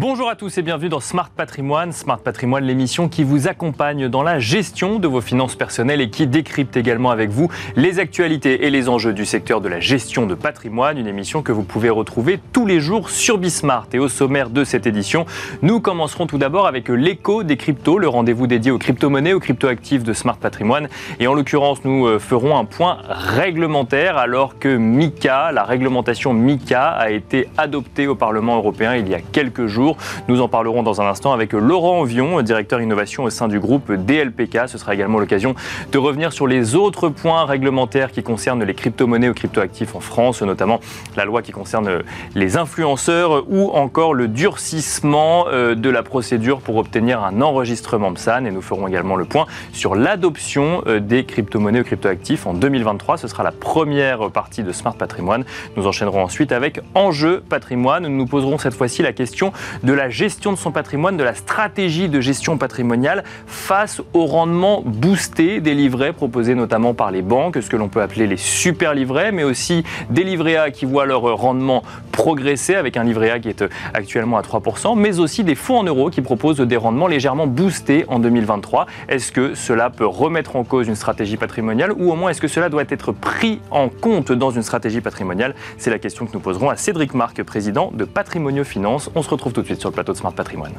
Bonjour à tous et bienvenue dans Smart Patrimoine. Smart Patrimoine, l'émission qui vous accompagne dans la gestion de vos finances personnelles et qui décrypte également avec vous les actualités et les enjeux du secteur de la gestion de patrimoine. Une émission que vous pouvez retrouver tous les jours sur Bismart. Et au sommaire de cette édition, nous commencerons tout d'abord avec l'écho des cryptos, le rendez-vous dédié aux crypto-monnaies, aux crypto-actifs de Smart Patrimoine. Et en l'occurrence, nous euh, ferons un point réglementaire alors que MICA, la réglementation MICA, a été adoptée au Parlement européen il y a quelques jours nous en parlerons dans un instant avec Laurent Vion, directeur innovation au sein du groupe DLPK. Ce sera également l'occasion de revenir sur les autres points réglementaires qui concernent les crypto-monnaies ou crypto-actifs en France, notamment la loi qui concerne les influenceurs ou encore le durcissement euh, de la procédure pour obtenir un enregistrement PSAN. Et nous ferons également le point sur l'adoption euh, des crypto-monnaies ou crypto-actifs en 2023. Ce sera la première partie de Smart Patrimoine. Nous enchaînerons ensuite avec Enjeu patrimoine. Nous nous poserons cette fois-ci la question de la gestion de son patrimoine, de la stratégie de gestion patrimoniale face au rendement boosté des livrets proposés notamment par les banques, ce que l'on peut appeler les super livrets, mais aussi des livrets A qui voient leur rendement progresser avec un livret A qui est actuellement à 3%, mais aussi des fonds en euros qui proposent des rendements légèrement boostés en 2023. Est-ce que cela peut remettre en cause une stratégie patrimoniale ou au moins est-ce que cela doit être pris en compte dans une stratégie patrimoniale? C'est la question que nous poserons à Cédric Marc, président de Patrimonio Finance. On se retrouve tout de suite sur le plateau de Smart Patrimoine.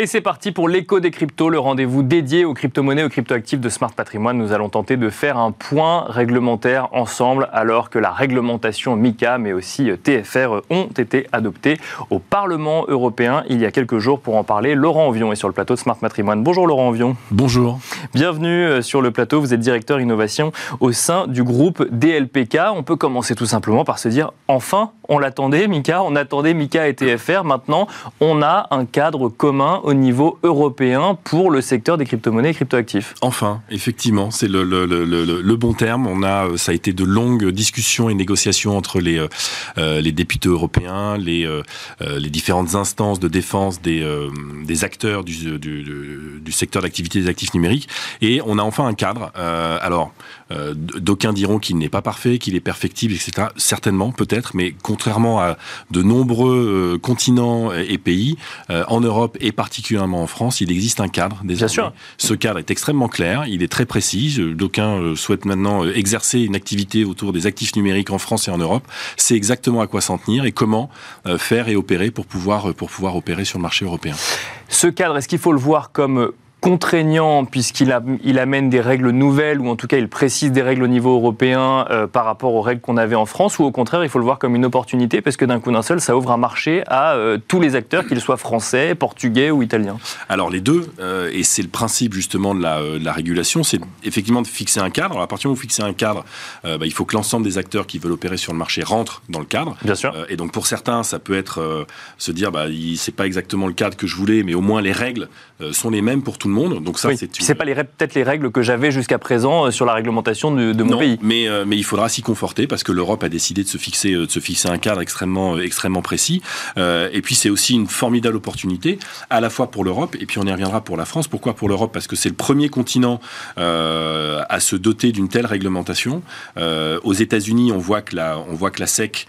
Et c'est parti pour l'écho des cryptos, le rendez-vous dédié aux crypto-monnaies, aux crypto-actifs de Smart Patrimoine. Nous allons tenter de faire un point réglementaire ensemble alors que la réglementation MICA mais aussi TFR ont été adoptées au Parlement européen il y a quelques jours pour en parler. Laurent Envion est sur le plateau de Smart Patrimoine. Bonjour Laurent Envion. Bonjour. Bienvenue euh, sur le plateau. Vous êtes directeur innovation au sein du groupe DLPK. On peut commencer tout simplement par se dire enfin, on l'attendait MICA, on attendait MICA et TFR. Maintenant, on a un cadre commun au niveau européen pour le secteur des crypto-monnaies et crypto-actifs. Enfin, effectivement, c'est le, bon terme. On a, ça a été de longues discussions et négociations entre les, euh, les députés européens, les, euh, différentes instances de défense des, euh, acteurs du, du, secteur d'activité des actifs numériques, et on a enfin un cadre. Euh, alors, euh, d'aucuns diront qu'il n'est pas parfait, qu'il est perfectible, etc. Certainement, peut-être, mais contrairement à de nombreux euh, continents et pays, euh, en Europe et particulièrement en France, il existe un cadre. Désormais. Bien sûr. Ce cadre est extrêmement clair, il est très précis. D'aucuns souhaitent maintenant exercer une activité autour des actifs numériques en France et en Europe. C'est exactement à quoi s'en tenir et comment faire et opérer pour pouvoir, pour pouvoir opérer sur le marché européen. Ce cadre, est-ce qu'il faut le voir comme contraignant puisqu'il il amène des règles nouvelles ou en tout cas il précise des règles au niveau européen euh, par rapport aux règles qu'on avait en France ou au contraire il faut le voir comme une opportunité parce que d'un coup d'un seul ça ouvre un marché à euh, tous les acteurs qu'ils soient français, portugais ou italiens Alors les deux euh, et c'est le principe justement de la, de la régulation c'est effectivement de fixer un cadre. Alors, à partir du moment où vous fixez un cadre bah, il faut que l'ensemble des acteurs qui veulent opérer sur le marché rentrent dans le cadre. Bien sûr. et donc pour certains ça peut être se dire bah, c'est pas exactement le cadre que je voulais mais au moins les règles sont les mêmes pour tout le monde. Donc ça, c'est c'est pas les peut-être les règles que j'avais jusqu'à présent euh, sur la réglementation de, de mon non, pays. Mais euh, mais il faudra s'y conforter parce que l'Europe a décidé de se fixer euh, de se fixer un cadre extrêmement extrêmement précis. Euh, et puis c'est aussi une formidable opportunité à la fois pour l'Europe et puis on y reviendra pour la France. Pourquoi pour l'Europe? Parce que c'est le premier continent euh, à se doter d'une telle réglementation. Euh, aux États-Unis, on voit que la on voit que la SEC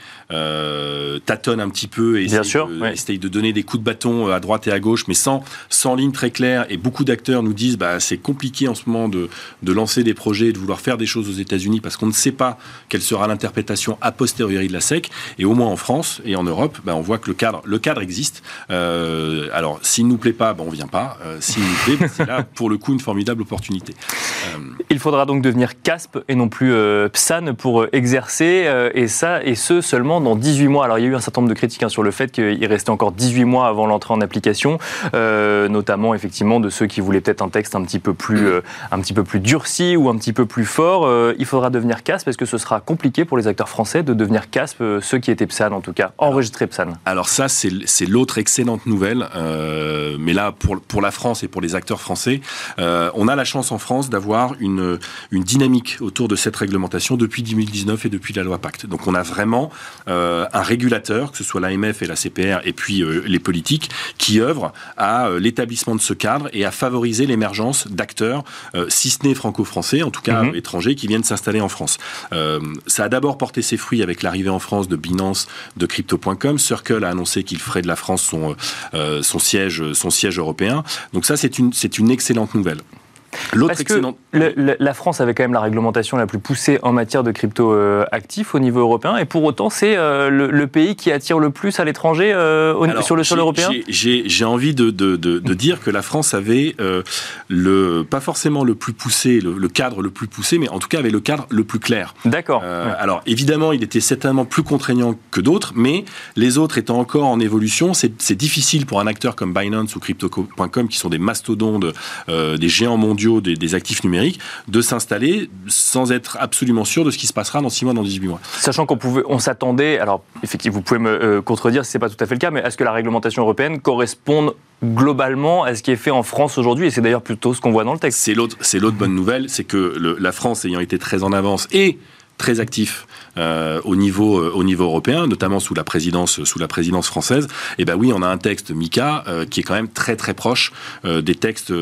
tâtonne un petit peu et Bien essaye, sûr, de, ouais. essaye de donner des coups de bâton à droite et à gauche, mais sans sans ligne très claire. Et beaucoup d'acteurs nous disent bah, c'est compliqué en ce moment de, lancer des projets, de vouloir faire des choses aux États-Unis parce qu'on ne sait pas quelle sera l'interprétation a posteriori de la SEC. Et au moins en France et en Europe, bah, on voit que le cadre, existe. Euh, alors, s'il ne nous plaît pas, bah, on vient pas. Euh, s'il nous plaît, c'est là pour le coup une formidable opportunité. Euh... Il faudra donc devenir CASP et non plus PSAN pour exercer, et ça, et ce seulement dans 18 mois. Alors, il y a eu un certain nombre de critiques hein, sur le fait qu'il restait encore 18 mois avant l'entrée en application, notamment effectivement de ceux qui voulaient peut-être un texte un petit peu plus, euh, un petit peu plus durci ou un petit peu plus fort. Euh, il faudra devenir CASP parce que ce sera compliqué pour les acteurs français de devenir CASP, euh, ceux qui étaient PSAN en tout cas, enregistrés PSAN. Alors ça, c'est l'autre excellente nouvelle. Mais là, pour, pour la France et pour les acteurs français, on a la chance en France d'avoir une, une dynamique autour de cette réglementation depuis 2019 et depuis la loi Pacte. Donc on a vraiment un régulateur, que ce soit l'AMF et la CPR, et puis les politiques, qui œuvrent à l'établissement de ce cadre et à favoriser favoriser l'émergence d'acteurs, si ce n'est franco-français, en tout cas mhm. étrangers, qui viennent s'installer en France. ça a d'abord porté ses fruits avec l'arrivée en France de Binance, de Crypto.com. Circle a annoncé qu'il ferait de la France son, son, siège, son siège européen. Donc ça, c'est une, c'est une excellente nouvelle. L'autre excellent... la France avait quand même la réglementation la plus poussée en matière de crypto euh, actifs au niveau européen, et pour autant, c'est euh, le, pays qui attire le plus à l'étranger euh, sur le sol européen J'ai envie de, de, de, dire que la France avait le, pas forcément le plus poussé, le, cadre le plus poussé, mais en tout cas avait le cadre le plus clair. D'accord. Alors évidemment, il était certainement plus contraignant que d'autres, mais les autres étant encore en évolution, c'est difficile pour un acteur comme Binance ou Crypto.com, qui sont des mastodontes, des géants mondiaux, des, actifs numériques de s'installer sans être absolument sûr de ce qui se passera dans 6 mois, dans 18 mois. Sachant qu'on pouvait, on s'attendait, alors effectivement, vous pouvez me euh, contredire si ce n'est pas tout à fait le cas, mais est-ce que la réglementation européenne corresponde globalement à ce qui est fait en France aujourd'hui, et c'est d'ailleurs plutôt ce qu'on voit dans le texte. C'est l'autre, c'est l'autre bonne nouvelle, c'est que la France ayant été très en avance et très actif euh, au niveau euh, au niveau européen, notamment sous la présidence sous la présidence française. Et ben oui, on a un texte MICA euh, qui est quand même très très proche des textes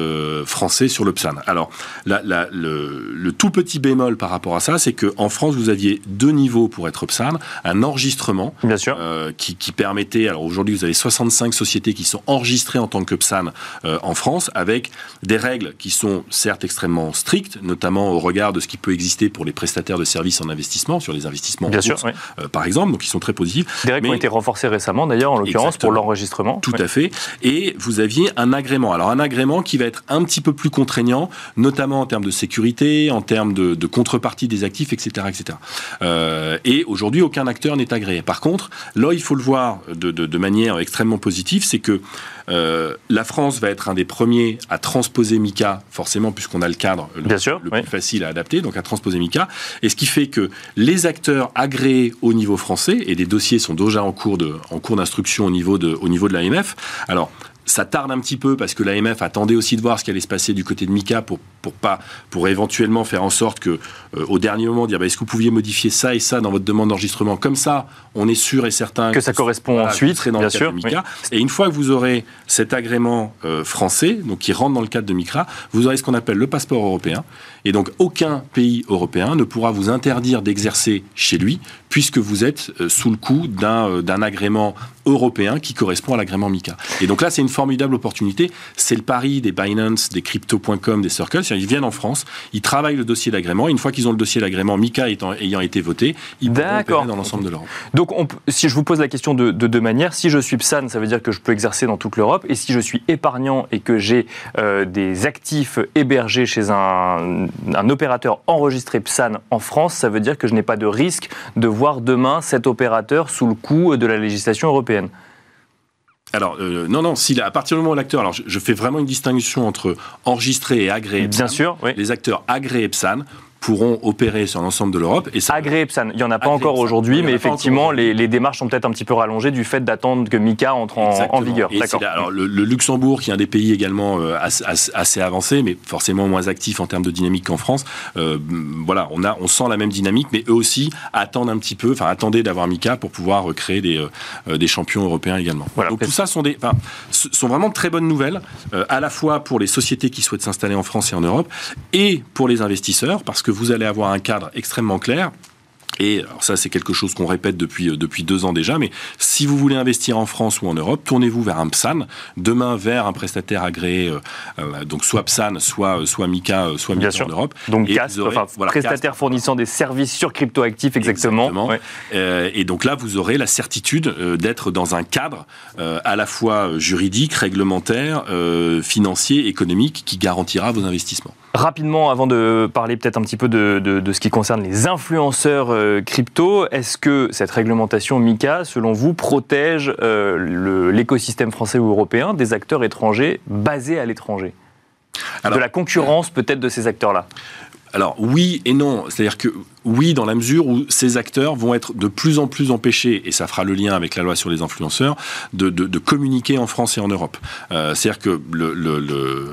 français sur le PSAN. Alors la, le, le, tout petit bémol par rapport à ça, c'est que en France vous aviez deux niveaux pour être PSAN, un enregistrement Bien sûr. qui, qui permettait. Alors aujourd'hui vous avez 65 sociétés qui sont enregistrées en tant que PSAN en France, avec des règles qui sont certes extrêmement strictes, notamment au regard de ce qui peut exister pour les prestataires de services en investissement, sur les investissements Bien sûr, euh, par exemple, donc ils sont très positifs. Des règles qui ont été renforcées récemment, d'ailleurs, en l'occurrence, pour l'enregistrement. Tout à fait. Et vous aviez un agrément. Alors, un agrément qui va être un petit peu plus contraignant, notamment en termes de sécurité, en termes de, contrepartie des actifs, etc. etc. Euh, et aujourd'hui, aucun acteur n'est agréé. Par contre, là, il faut le voir de, de manière extrêmement positive, c'est que euh, la France va être un des premiers à transposer MICA, forcément, puisqu'on a le cadre le, plus facile à adapter, donc à transposer MICA. Et ce qui fait que les acteurs agréés au niveau français, et des dossiers sont déjà en cours d'instruction au niveau de, au niveau de l'AMF. Alors, ça tarde un petit peu parce que l'AMF attendait aussi de voir ce qui allait se passer du côté de Mika pour, pour, pas, pour éventuellement faire en sorte que, euh, au dernier moment, dire bah, est-ce que vous pouviez modifier ça et ça dans votre demande d'enregistrement? Comme ça, on est sûr et certain que, ça correspond ensuite, dans bien le sûr. De Mika. Et une fois que vous aurez cet agrément euh, français, donc qui rentre dans le cadre de MICRA, vous aurez ce qu'on appelle le passeport européen. Et donc, aucun pays européen ne pourra vous interdire d'exercer chez lui puisque vous êtes euh, sous le coup d'un agrément européen qui correspond à l'agrément MICA. Et donc là, c'est une formidable opportunité. C'est le pari des Binance, des Crypto.com, des Circles. Ils viennent en France, ils travaillent le dossier d'agrément. Une fois qu'ils ont le dossier d'agrément, MICA ayant été voté, ils pourront dans l'ensemble de l'Europe. Donc, si je vous pose la question de, deux manières, si je suis PSAN, ça veut dire que je peux exercer dans toute l'Europe. Et si je suis épargnant et que j'ai euh, des actifs hébergés chez un, un opérateur enregistré PSAN en France, ça veut dire que je n'ai pas de risque de voir demain cet opérateur sous le coup de la législation européenne alors, euh, non, non, si, à partir du moment où l'acteur, alors je, fais vraiment une distinction entre enregistré et agréé. Bien sûr, oui. Les acteurs agréés PSAN pourront opérer sur l'ensemble de l'Europe. Et ça... PSAN, il n'y en a pas encore aujourd'hui, mais effectivement, les, démarches sont peut-être un petit peu rallongées du fait d'attendre que MICA entre en, vigueur. Alors, le, Luxembourg, qui est un des pays également euh, assez, avancé, mais forcément moins actif en termes de dynamique qu'en France, euh, voilà, on, a, on sent la même dynamique, mais eux aussi attendent un petit peu, enfin, attendaient d'avoir MICA pour pouvoir créer des, euh, des champions européens également. Voilà, Donc tout ça sont, des, sont vraiment de très bonnes nouvelles, à la fois pour les sociétés qui souhaitent s'installer en France et en Europe, et pour les investisseurs, parce que que vous allez avoir un cadre extrêmement clair. Et alors ça, c'est quelque chose qu'on répète depuis, euh, depuis deux ans déjà, mais si vous voulez investir en France ou en Europe, tournez-vous vers un PSAN, demain vers un prestataire agréé, euh, euh, donc soit PSAN, soit, soit MICA, soit MICA en Europe. Donc CAS, enfin, prestataire fournissant des services sur cryptoactifs, exactement. exactement. et donc là, vous aurez la certitude d'être dans un cadre à la fois juridique, réglementaire, financier, économique, qui garantira vos investissements. Rapidement, avant de parler peut-être un petit peu de, ce qui concerne les influenceurs euh, crypto, est-ce que cette réglementation MICA, selon vous, protège euh, l'écosystème français ou européen des acteurs étrangers basés à l'étranger? De la concurrence peut-être de ces acteurs-là? Alors oui et non. C'est-à-dire que oui, dans la mesure où ces acteurs vont être de plus en plus empêchés, et ça fera le lien avec la loi sur les influenceurs, de, de, communiquer en France et en Europe. Euh, C'est-à-dire que le, le, le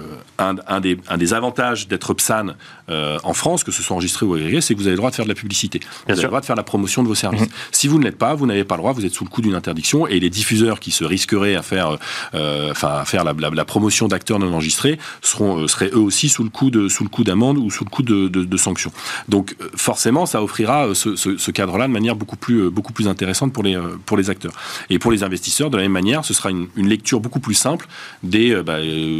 un, un, des, un, des, avantages d'être PSAN euh, en France, que ce soit enregistré ou agréé, c'est que vous avez le droit de faire de la publicité. vous avez le droit de faire la promotion de vos services. Mm-hmm. Si vous ne l'êtes pas, vous n'avez pas le droit, vous êtes sous le coup d'une interdiction, et les diffuseurs qui se risqueraient à faire, euh, enfin, à faire la, la, la promotion d'acteurs non enregistrés seront, euh, seraient eux aussi sous le coup de sous le coup d'amende ou sous le coup de, de, de sanctions. Donc forcément, ça offrira ce, ce, ce cadre-là de manière beaucoup plus, beaucoup plus intéressante pour les, pour les acteurs. Et pour les investisseurs, de la même manière, ce sera une, une lecture beaucoup plus simple des, bah,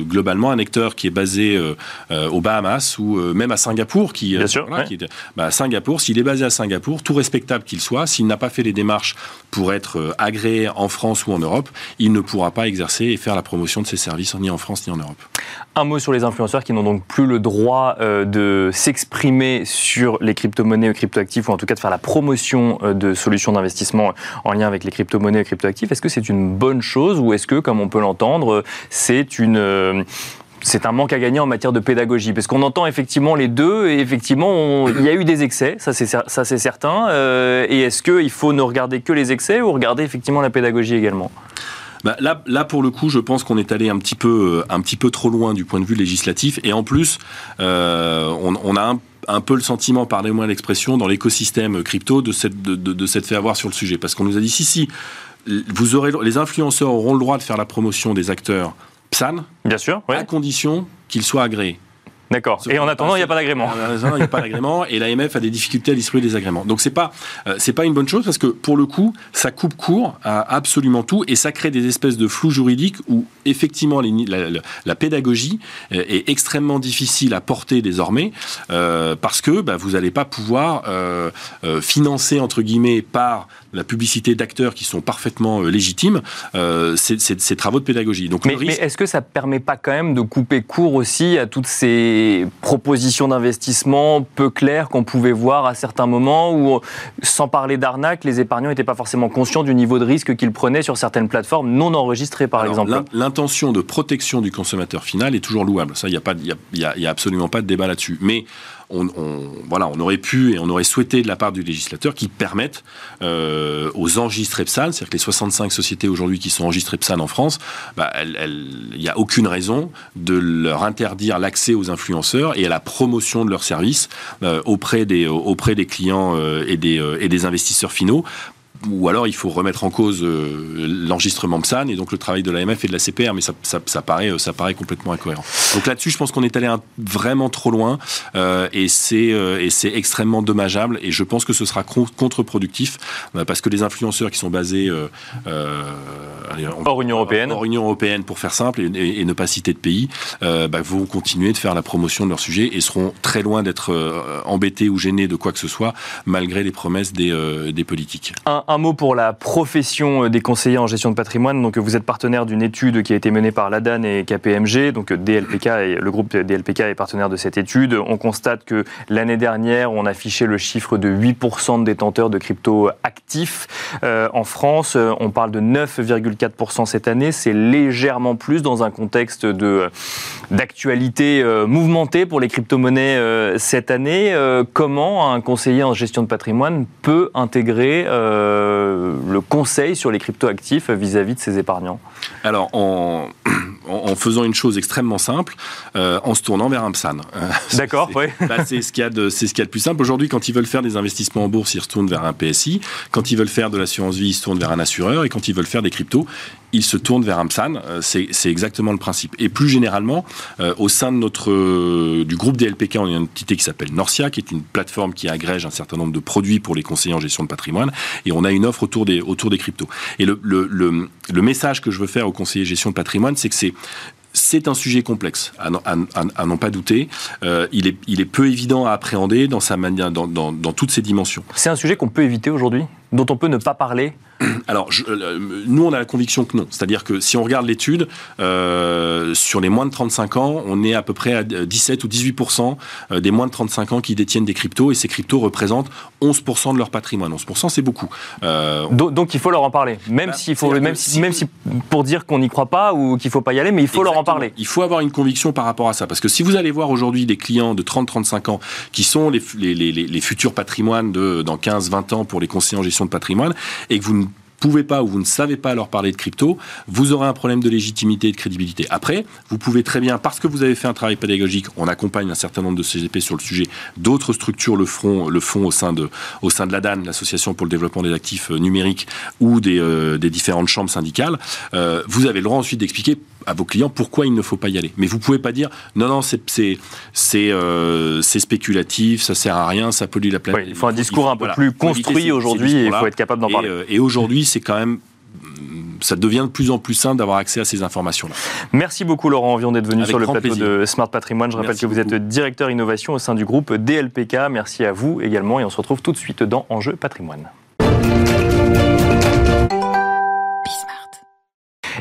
globalement, un acteur qui est basé euh, aux Bahamas ou même à Singapour, qui, Bien sûr, voilà, ouais. qui est, bah, Singapour, s'il est basé à Singapour, tout respectable qu'il soit, s'il n'a pas fait les démarches pour être agréé en France ou en Europe, il ne pourra pas exercer et faire la promotion de ses services ni en France ni en Europe. Un mot sur les influenceurs qui n'ont donc plus le droit euh, de s'exprimer sur les crypto-monnaies ou crypto-actifs, ou en tout cas de faire la promotion euh, de solutions d'investissement en lien avec les crypto-monnaies et crypto-actifs. Est-ce que c'est une bonne chose ou est-ce que, comme on peut l'entendre, c'est une... Euh, c'est un manque à gagner en matière de pédagogie, parce qu'on entend effectivement les deux, et effectivement, il y a eu des excès, ça c'est, certain. Euh, et est-ce qu'il faut ne regarder que les excès ou regarder effectivement la pédagogie également? Bah là, là, pour le coup, je pense qu'on est allé un petit peu, un petit peu trop loin du point de vue législatif. Et en plus, euh, on, a un, peu le sentiment, pardonnez-moi l'expression, dans l'écosystème crypto, de de, de, de fait avoir sur le sujet. Parce qu'on nous a dit, si, si, vous aurez, les influenceurs auront le droit de faire la promotion des acteurs PSAN, Bien sûr, ouais. à condition qu'ils soient agréés. D'accord. Et en attendant, il n'y a pas d'agrément. Il n'y a pas d'agrément et l'AMF a des difficultés à distribuer les agréments. Donc c'est pas euh, c'est pas une bonne chose parce que pour le coup, ça coupe court à absolument tout et ça crée des espèces de flou juridiques où effectivement les, la, la, la, pédagogie est extrêmement difficile à porter désormais euh, parce que bah, vous n'allez pas pouvoir euh, financer entre guillemets par la publicité d'acteurs qui sont parfaitement légitimes ces, ces, ces, travaux de pédagogie. Donc mais, risque... mais est-ce que ça permet pas quand même de couper court aussi à toutes ces propositions d'investissement peu claires qu'on pouvait voir à certains moments où, sans parler d'arnaque, les épargnants n'étaient pas forcément conscients du niveau de risque qu'ils prenaient sur certaines plateformes non enregistrées, par Alors, exemple. L'intention de protection du consommateur final est toujours louable. Ça, il n'y a, a absolument pas de débat là-dessus. Mais on, aurait pu et on aurait souhaité de la part du législateur qu'ils permettent euh, aux enregistrés PSAN, c'est-à-dire que les 65 sociétés aujourd'hui qui sont enregistrées PSAN en France, il bah, n'y a aucune raison de leur interdire l'accès aux influenceurs et à la promotion de leurs services euh, auprès, des, clients euh, des, et des investisseurs finaux ou alors il faut remettre en cause euh, l'enregistrement PSAN et donc le travail de l'AMF et de la CPR, mais ça, ça, ça, paraît, ça paraît complètement incohérent. Donc là-dessus, je pense qu'on est allé un, vraiment trop loin euh, et c'est euh, extrêmement dommageable et je pense que ce sera contre-productif euh, parce que les influenceurs qui sont basés allez, on, hors Union Européenne, hors Union Européenne pour faire simple et, et, et ne pas citer de pays, bah, vont continuer de faire la promotion de leur sujet et seront très loin d'être embêtés ou gênés de quoi que ce soit malgré les promesses des, des politiques. Un, un mot pour la profession des conseillers en gestion de patrimoine. Donc, vous êtes partenaire d'une étude qui a été menée par l'ADAN et KPMG. Donc, DLPK et le groupe DLPK est partenaire de cette étude. On constate que l'année dernière, on affichait le chiffre de 8% de détenteurs de crypto actifs. Euh, en France, on parle de 9,4% cette année. C'est légèrement plus dans un contexte de d'actualité euh, mouvementée pour les crypto-monnaies euh, cette année. Euh, comment un conseiller en gestion de patrimoine peut intégrer euh, le conseil sur les crypto-actifs vis-à-vis de ses épargnants? Alors, en, en, faisant une chose extrêmement simple, euh, en se tournant vers un PSAN. D'accord, oui. Bah, c'est ce qu'il y a de, c'est ce y a de plus simple. Aujourd'hui, quand ils veulent faire des investissements en bourse, ils se tournent vers un PSI. Quand ils veulent faire de l'assurance vie, ils se tournent vers un assureur. Et quand ils veulent faire des cryptos, ils se tournent vers un PSAN. C'est, c'est exactement le principe. Et plus généralement, euh, au sein de notre, euh, du groupe DLPK, on a une entité qui s'appelle Norcia, qui est une plateforme qui agrège un certain nombre de produits pour les conseillers en gestion de patrimoine. Et on a une offre autour des, autour des cryptos. Et le, le, le, le message que je veux faire aux conseillers gestion de patrimoine, c'est que c'est c'est un sujet complexe, à, n'en pas douter. Euh, il, est, il est peu évident à appréhender dans sa manière, dans, dans toutes ses dimensions. C'est un sujet qu'on peut éviter aujourd'hui, dont on peut ne pas parler Alors, nous, on a la conviction que non. C'est-à-dire que si on regarde l'étude, sur les moins de 35 ans, on est à peu près à 17 ou 18 des moins de 35 ans qui détiennent des cryptos, et ces cryptos représentent 11 de leur patrimoine. 11 c'est beaucoup. Donc, il faut leur en parler, même bah, s'il faut, même si, même si pour dire qu'on n'y croit pas ou qu'il faut pas y aller, mais il faut leur en parler. Il faut avoir une conviction par rapport à ça, parce que si vous allez voir aujourd'hui des clients de 30-35 ans qui sont les, les, les, les futurs patrimoines de dans 15-20 ans pour les conseillers en gestion de patrimoine et que vous ne pouvez pas ou vous ne savez pas leur parler de crypto, vous aurez un problème de légitimité et de crédibilité. Après, vous pouvez très bien, parce que vous avez fait un travail pédagogique, on accompagne un certain nombre de CGP sur le sujet, d'autres structures le font, le font au sein de, au sein de l'ADAN, l'Association pour le développement des actifs euh, numériques, ou des, euh, des différentes chambres syndicales. Euh, vous avez le droit ensuite d'expliquer à vos clients pourquoi il ne faut pas y aller. Mais vous pouvez pas dire non, non, c'est c'est euh, spéculatif, ça sert à rien, ça pollue la planète. il faut un discours un peu plus construit aujourd'hui et il faut être capable d'en parler. et aujourd'hui, c'est quand même ça devient de plus en plus simple d'avoir accès à ces informations-là. Merci beaucoup Laurent Envion d'être venu sur le plateau de Smart Patrimoine. Je rappelle que vous êtes directeur innovation au sein du groupe DLPK. Merci à vous également et on se retrouve tout de suite dans Enjeu Patrimoine.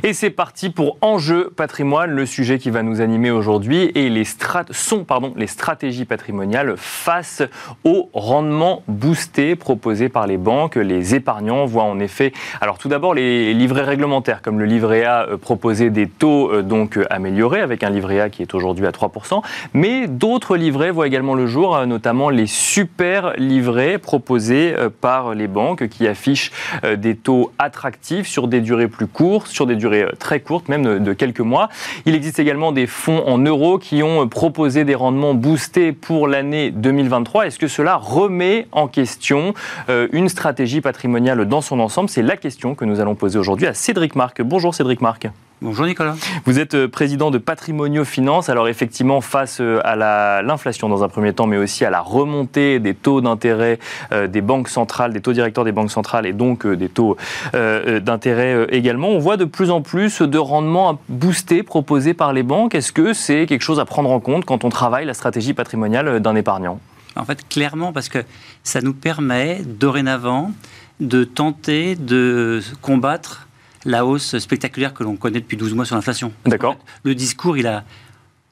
Et c'est parti pour Enjeu patrimoine, le sujet qui va nous animer aujourd'hui et les sont pardon, les stratégies patrimoniales face au rendement boosté proposé par les banques. Les épargnants voient en effet, alors tout d'abord les livrets réglementaires comme le livret A euh, proposer des taux euh, donc euh, améliorés avec un livret A qui est aujourd'hui à 3%, mais d'autres livrets voient également le jour, notamment les super livrets proposés par les banques qui affichent des taux attractifs sur des durées plus courtes, sur des durées euh, très courte, même de, quelques mois. Il existe également des fonds en euros qui ont proposé des rendements boostés pour l'année 2023. Est-ce que cela remet en question euh, une stratégie patrimoniale dans son ensemble? C'est la question que nous allons poser aujourd'hui à Cédric Marc. Bonjour Cédric Marc. Bonjour Nicolas. Vous êtes euh, président de Patrimonio Finance. Alors effectivement, face euh, à l'inflation dans un premier temps, mais aussi à la remontée des taux d'intérêt euh, des banques centrales, des taux directeurs des banques centrales et donc des taux d'intérêt également, on voit de plus en plus de rendements boostés proposés par les banques. Est-ce que c'est quelque chose à prendre en compte quand on travaille la stratégie patrimoniale d'un épargnant? En fait, clairement, parce que ça nous permet dorénavant de tenter de combattre la hausse spectaculaire que l'on connaît depuis 12 mois sur l'inflation. D'accord. Le discours, il a,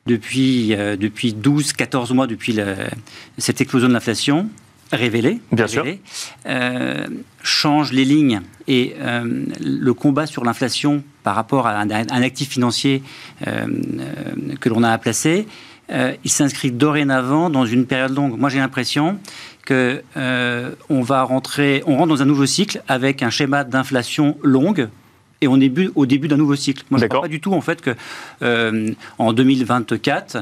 depuis, euh, depuis 12, 14 mois, depuis cette éclosion de l'inflation, révélé, Bien sûr. Euh, change les lignes et euh, le combat sur l'inflation par rapport à un, actif financier que l'on a à placer, il s'inscrit dorénavant dans une période longue. Moi, j'ai l'impression que on va rentrer, on rentre dans un nouveau cycle avec un schéma d'inflation longue et on est au début d'un nouveau cycle. Moi, je ne crois pas du tout en fait que euh, en 2024,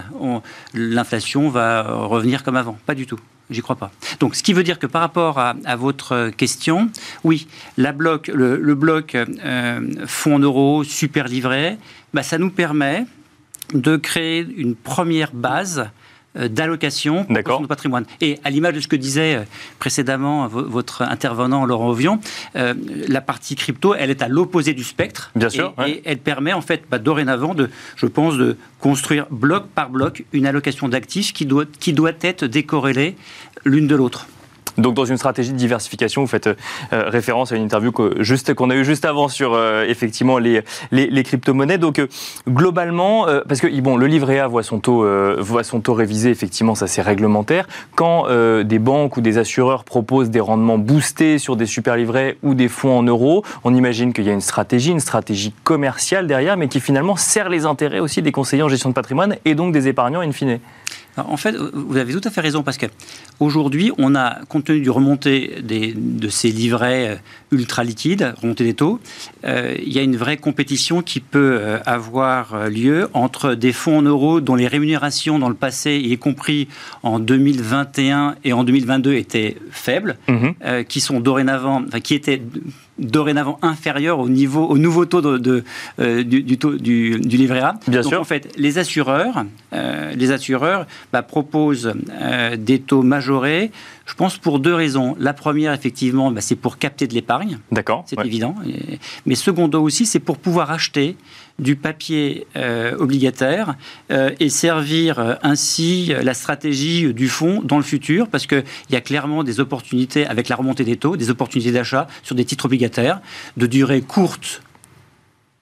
l'inflation va revenir comme avant. Pas du tout. J'y crois pas. Donc, ce qui veut dire que par rapport à, votre question, oui, la bloc, le, bloc euh, fonds en euros super livré, bah, ça nous permet de créer une première base euh, d'allocation de patrimoine. Et à l'image de ce que disait euh, précédemment votre intervenant Laurent Ovion, euh, la partie crypto, elle est à l'opposé du spectre. Bien sûr. Et elle permet en fait bah, dorénavant de, je pense, de construire bloc par bloc une allocation d'actifs qui doit, qui doit être décorrélée l'une de l'autre. Donc dans une stratégie de diversification, vous faites euh, référence à une interview juste qu'on a eue juste avant sur euh, effectivement les, les, crypto-monnaies. Donc euh, globalement, parce que bon, le livret A voit son taux voit son taux révisé, effectivement, ça c'est réglementaire. Quand des banques ou des assureurs proposent des rendements boostés sur des super livrets ou des fonds en euros, on imagine qu'il y a une stratégie, une stratégie commerciale derrière, mais qui finalement sert les intérêts aussi des conseillers en gestion de patrimoine et donc des épargnants in fine en fait, vous avez tout à fait raison parce qu'aujourd'hui, on a, compte tenu du remontée de ces livrets euh, ultra liquides, remontée des taux, euh, il y a une vraie compétition qui peut euh, avoir lieu entre des fonds en euros dont les rémunérations dans le passé, y compris en 2021 et en 2022, étaient faibles, mhm. qui sont dorénavant, enfin, qui étaient dorénavant inférieur au niveau, au nouveau taux de, euh, du, taux du, livret A. Bien Donc, sûr. En fait, les assureurs, euh, les assureurs bah, proposent euh, des taux majorés. Je pense pour deux raisons. La première, effectivement, bah, c'est pour capter de l'épargne. D'accord. C'est évident. Mais secondo aussi, c'est pour pouvoir acheter du papier obligataire et servir ainsi la stratégie du fonds dans le futur, parce qu'il y a clairement des opportunités avec la remontée des taux, des opportunités d'achat sur des titres obligataires obligataire, de durée courte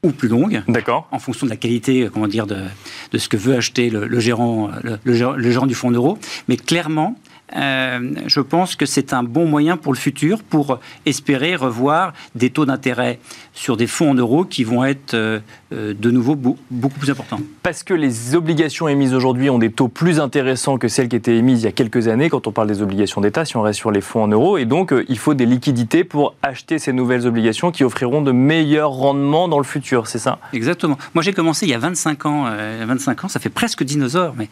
ou plus longue. D'accord. En fonction de la qualité, comment dire, de, de ce que veut acheter le, gérant, le, le, gérant du fonds euro. Mais clairement, euh, je pense que c'est un bon moyen pour le futur pour espérer revoir des taux d'intérêt sur des fonds en euros qui vont être euh, euh, de nouveau beaucoup plus importants. Parce que les obligations émises aujourd'hui ont des taux plus intéressants que celles qui étaient émises il y a quelques années quand on parle des obligations d'État, si on reste sur les fonds en euros. Et donc, il faut des liquidités pour acheter ces nouvelles obligations qui offriront de meilleurs rendements dans le futur, c'est ça? Exactement. Moi, j'ai commencé il y a 25 ans. 25 ans, ça fait presque dinosaure. Mais,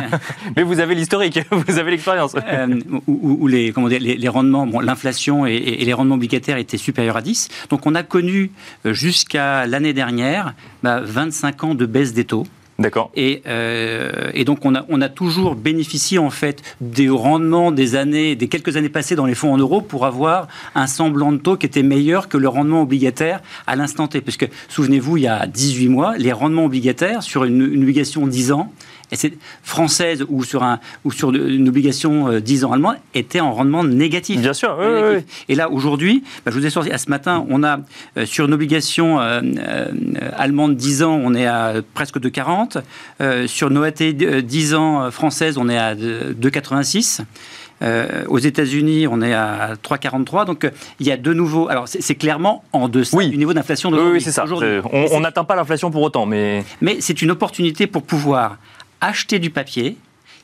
mais vous avez l'historique, vous avez l'expérience. Euh, où, les, comment dire, les, rendements, bon, l'inflation et, les rendements obligataires étaient supérieurs à 10. Donc on a connu euh, jusqu'à l'année dernière 25 bah, ans de baisse des taux. D'accord. Et, euh, et, donc on a, on a toujours bénéficié en fait des rendements des années, des quelques années passées dans les fonds en euros pour avoir un semblant de taux qui était meilleur que le rendement obligataire à l'instant T. Parce que souvenez-vous, il y a 18 mois, les rendements obligataires sur une, une obligation 10 ans française ou sur, un, ou sur une obligation 10 euh, ans allemande était en rendement négatif. Bien sûr, oui, Et là, aujourd'hui, bah, je vous ai sorti, à ce matin, on a euh, sur une obligation euh, allemande 10 ans, on est à presque 2,40. sur une OAT 10 ans française, on est à 2,86. aux États-Unis, on est à 3,43. Donc, il y a de nouveau. Alors, c'est clairement en deçà du niveau d'inflation d'aujourd'hui. Oui, c'est ça. On n'atteint pas l'inflation pour autant, mais. Mais c'est une opportunité pour pouvoir acheter du papier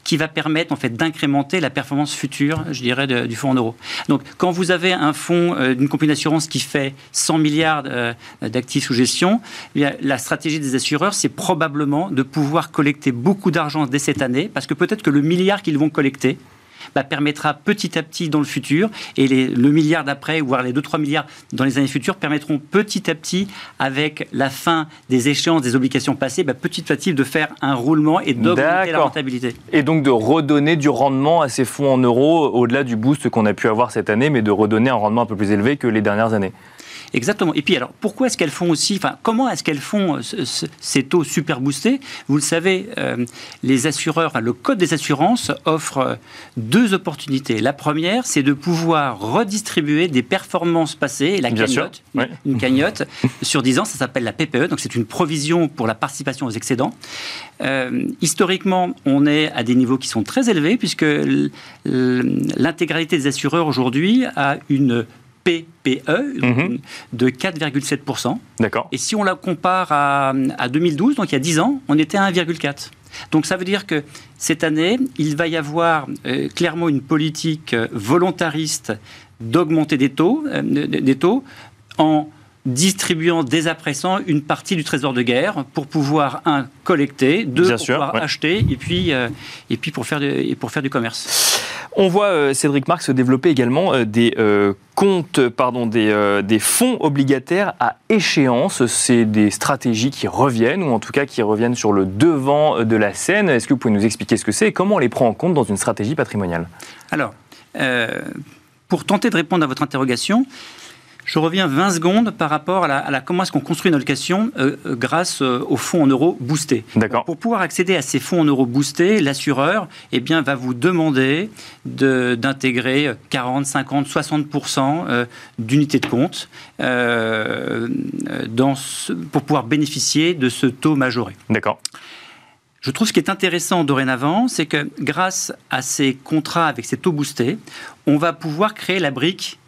qui va permettre en fait d'incrémenter la performance future, je dirais, du fonds en euros. Donc, quand vous avez un fonds euh, d'une compagnie d'assurance qui fait 100 milliards euh, d'actifs sous gestion, eh la stratégie des assureurs, c'est probablement de pouvoir collecter beaucoup d'argent dès cette année, parce que peut-être que le milliard qu'ils vont collecter, bah, permettra petit à petit dans le futur, et les, le milliard d'après, voire les 2-3 milliards dans les années futures, permettront petit à petit, avec la fin des échéances des obligations passées, bah, petit à petit de faire un roulement et d'augmenter la rentabilité. Et donc de redonner du rendement à ces fonds en euros, au-delà du boost qu'on a pu avoir cette année, mais de redonner un rendement un peu plus élevé que les dernières années. Exactement. Et puis alors, pourquoi est-ce qu'elles font aussi, enfin, comment est-ce qu'elles font euh, ces taux super boostés? Vous le savez, euh, les assureurs, le code des assurances offre euh, deux opportunités. La première, c'est de pouvoir redistribuer des performances passées, la cagnotte, une, cagnotte sur 10 ans, ça s'appelle la PPE, donc c'est une provision pour la participation aux excédents. historiquement, on est à des niveaux qui sont très élevés puisque l'intégralité des assureurs aujourd'hui a une PPE mhm. de 4,7%. D'accord. Et si on la compare à, 2012, donc il y a 10 ans, on était à 1,4%. Donc ça veut dire que cette année, il va y avoir euh, clairement une politique euh, volontariste d'augmenter des taux, euh, des taux en distribuant dès à présent une partie du trésor de guerre pour pouvoir, un, collecter, deux, pour pouvoir acheter, et puis, et puis pour, faire et pour faire du commerce. On voit euh, Cédric Marx développer également euh, des euh, comptes, pardon, des, des, fonds obligataires à échéance. C'est des stratégies qui reviennent, ou en tout cas qui reviennent sur le devant de la scène. Est-ce que vous pouvez nous expliquer ce que c'est et comment on les prend en compte dans une stratégie patrimoniale? Alors, pour tenter de répondre à votre interrogation, je reviens 20 secondes par rapport à la, comment est-ce qu'on construit une allocation euh, euh, grâce euh, aux fonds en euros boostés. D'accord. Pour pouvoir accéder à ces fonds en euros boostés, l'assureur eh bien, va vous demander d'intégrer 40, 50, 60% d'unités de compte dans pour pouvoir bénéficier de ce taux majoré. D'accord. Je trouve ce qui est intéressant dorénavant, c'est que grâce à ces contrats avec ces taux boostés, on va pouvoir créer la brique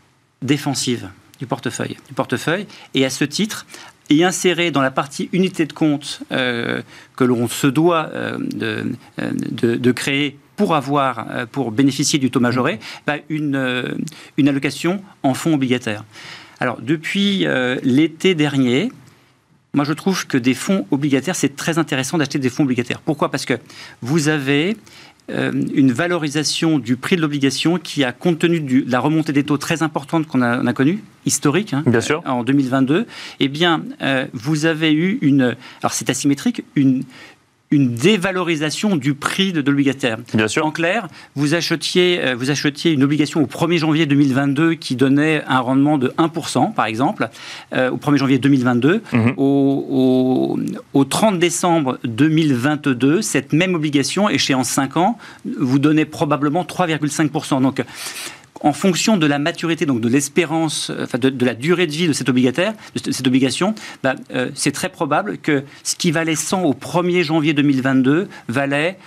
défensive du portefeuille, du portefeuille. Et à ce titre, y insérer dans la partie unité de compte euh, que l'on se doit euh, euh, de, de, créer pour avoir, pour bénéficier du taux majoré, bah, une, une allocation en fonds obligataires. Alors, depuis l'été dernier, moi je trouve que des fonds obligataires, c'est très intéressant d'acheter des fonds obligataires. Pourquoi? Parce que vous avez euh, une valorisation du prix de l'obligation qui a, compte tenu de la remontée des taux très importante qu'on a, connue, historique, hein, Bien sûr. en 2022, eh bien, euh, vous avez eu une, alors c'est asymétrique, une, une dévalorisation du prix de, l'obligataire. Bien sûr. En clair, vous achetiez, euh, vous achetiez une obligation au 1er janvier 2022 qui donnait un rendement de 1%, par exemple, euh, au 1er janvier 2022. Mhm. Au, au, 30 décembre 2022, cette même obligation, échéance 5 ans, vous donnait probablement 3,5%. Donc, en fonction de la maturité, donc de l'espérance, enfin de, la durée de vie de cette obligataire, de cette obligation, bah, c'est très probable que ce qui valait 100 au 1er janvier 2022 valait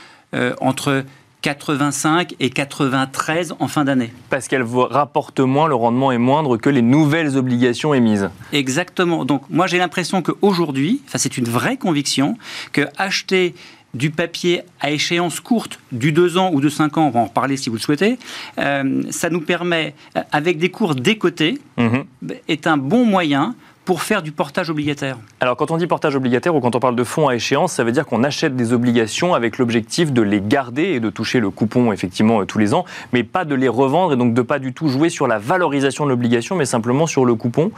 entre 85 et 93 en fin d'année. Parce qu'elle rapporte moins, le rendement est moindre que les nouvelles obligations émises. Exactement. Donc moi j'ai l'impression qu'aujourd'hui, enfin, c'est une vraie conviction, que acheter du papier à échéance courte, du 2 ans ou de 5 ans, on va en reparler si vous le souhaitez, euh, ça nous permet, euh, avec des cours décotés, mhm. est un bon moyen pour faire du portage obligataire Alors quand on dit portage obligataire ou quand on parle de fonds à échéance, ça veut dire qu'on achète des obligations avec l'objectif de les garder et de toucher le coupon effectivement euh, tous les ans, mais pas de les revendre et donc de pas du tout jouer sur la valorisation de l'obligation, mais simplement sur le coupon.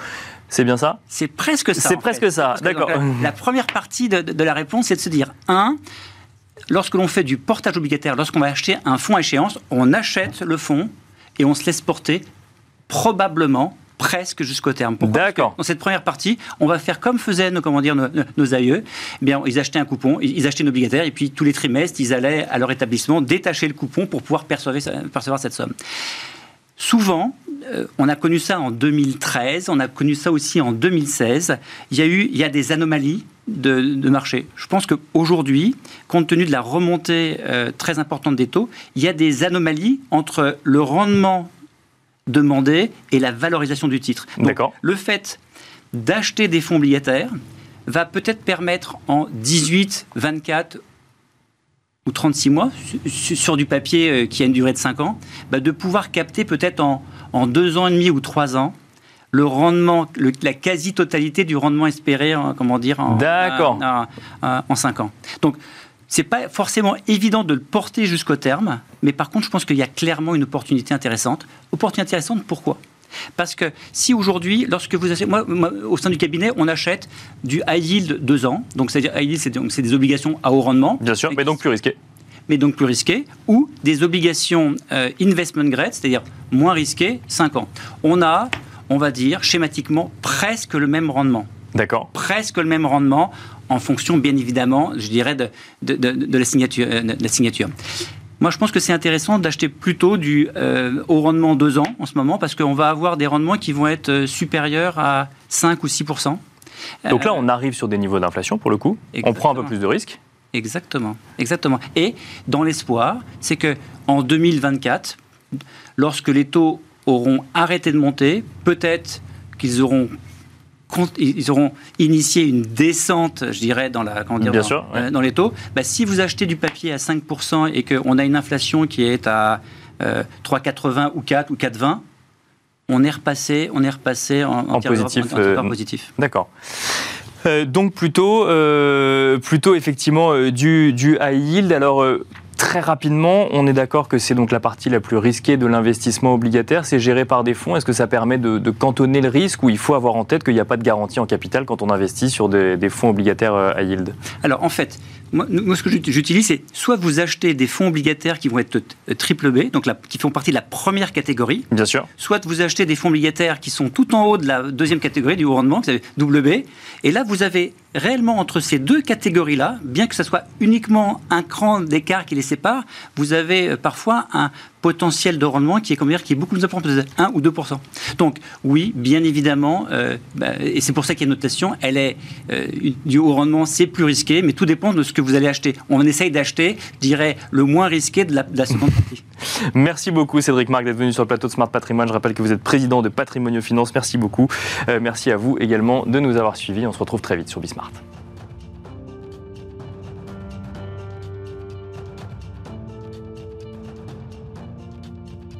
C'est bien ça? C'est presque ça. C'est presque ça, d'accord. La, première partie de, de la réponse, c'est de se dire, un, lorsque l'on fait du portage obligataire, lorsqu'on va acheter un fonds à échéance, on achète le fonds et on se laisse porter probablement presque jusqu'au terme. D'accord. Dans cette première partie, on va faire comme faisaient nos, comment dire, nos, aïeux. Eh bien, ils achetaient un coupon, ils achetaient une obligataire, et puis tous les trimestres, ils allaient à leur établissement détacher le coupon pour pouvoir percevoir, percevoir cette somme. Souvent, euh, on a connu ça en 2013, on a connu ça aussi en 2016. Il y a eu, il y a des anomalies de, marché. Je pense qu'aujourd'hui, compte tenu de la remontée euh, très importante des taux, il y a des anomalies entre le rendement demandé et la valorisation du titre. D'accord. Le fait d'acheter des fonds obligataires va peut-être permettre en 18, 24 ou 36 mois, sur du papier euh, qui a une durée de 5 ans, bah, de pouvoir capter peut-être en, en 2 ans et demi ou 3 ans le rendement, la quasi-totalité du rendement espéré, comment dire, en, en 5 ans. Donc, c'est pas forcément évident de le porter jusqu'au terme, mais par contre, je pense qu'il y a clairement une opportunité intéressante. Opportunité intéressante, pourquoi? Parce que si aujourd'hui, lorsque vous achetez, moi, au sein du cabinet, on achète du high yield 2 ans, donc c'est-à-dire high yield, c'est des obligations à haut rendement. Bien sûr, mais donc plus risquées. Mais donc plus risquées, ou des obligations euh, investment grade, c'est-à-dire moins risquées, 5 ans. On a, on va dire, schématiquement, presque le même rendement. D'accord. Presque le même rendement en fonction, bien évidemment, je dirais, de, de, la, signature, euh, la signature. Moi, je pense que c'est intéressant d'acheter plutôt du euh, haut rendement 2 ans en ce moment, parce qu'on va avoir des rendements qui vont être euh, supérieurs à 5 ou 6 Donc là, on arrive sur des niveaux d'inflation, pour le coup. On prend un peu plus de risques. Exactement, exactement. Et dans l'espoir, c'est que en 2024, lorsque les taux auront arrêté de monter, peut-être qu'ils auront ils auront initié une descente, je dirais, dans, la, comment dire, dans, euh, dans, les taux. Bah, si vous achetez du papier à 5% et qu'on a une inflation qui est à 3,80 euh, ou 4 ou 4,20, on est repassé, on est repassé en, en, positif. Euh, positif. D'accord. donc plutôt, plutôt effectivement du, du high yield. Alors très rapidement, on est d'accord que c'est donc la partie la plus risquée de l'investissement obligataire. C'est géré par des fonds. Est-ce que ça permet de, cantonner le risque ou il faut avoir en tête qu'il n'y a pas de garantie en capital quand on investit sur des, des fonds obligataires à yield? Alors en fait, moi, ce que j'utilise, c'est soit vous achetez des fonds obligataires qui vont être triple B, donc qui font partie de la première catégorie. Bien sûr. Soit vous achetez des fonds obligataires qui sont tout en haut de la deuxième catégorie du haut rendement, double B. Et là, vous avez réellement entre ces deux catégories-là, bien que ce soit uniquement un cran d'écart qui les sépare, vous avez euh, parfois un potentiel de rendement qui est, comment dire, qui est beaucoup plus important, peut-être 1 ou 2 Donc oui, bien évidemment, euh, bah, et c'est pour ça qu'il y a une notation, elle est euh, du haut rendement, c'est plus risqué, mais tout dépend de ce que vous allez acheter. On essaye d'acheter, je dirais, le moins risqué de la, seconde partie. Merci beaucoup Cédric Marc d'être venu sur le plateau de Smart Patrimoine. Je rappelle que vous êtes président de Patrimonio Finance. Merci beaucoup. merci à vous également de nous avoir suivis. On se retrouve très vite sur Bismart.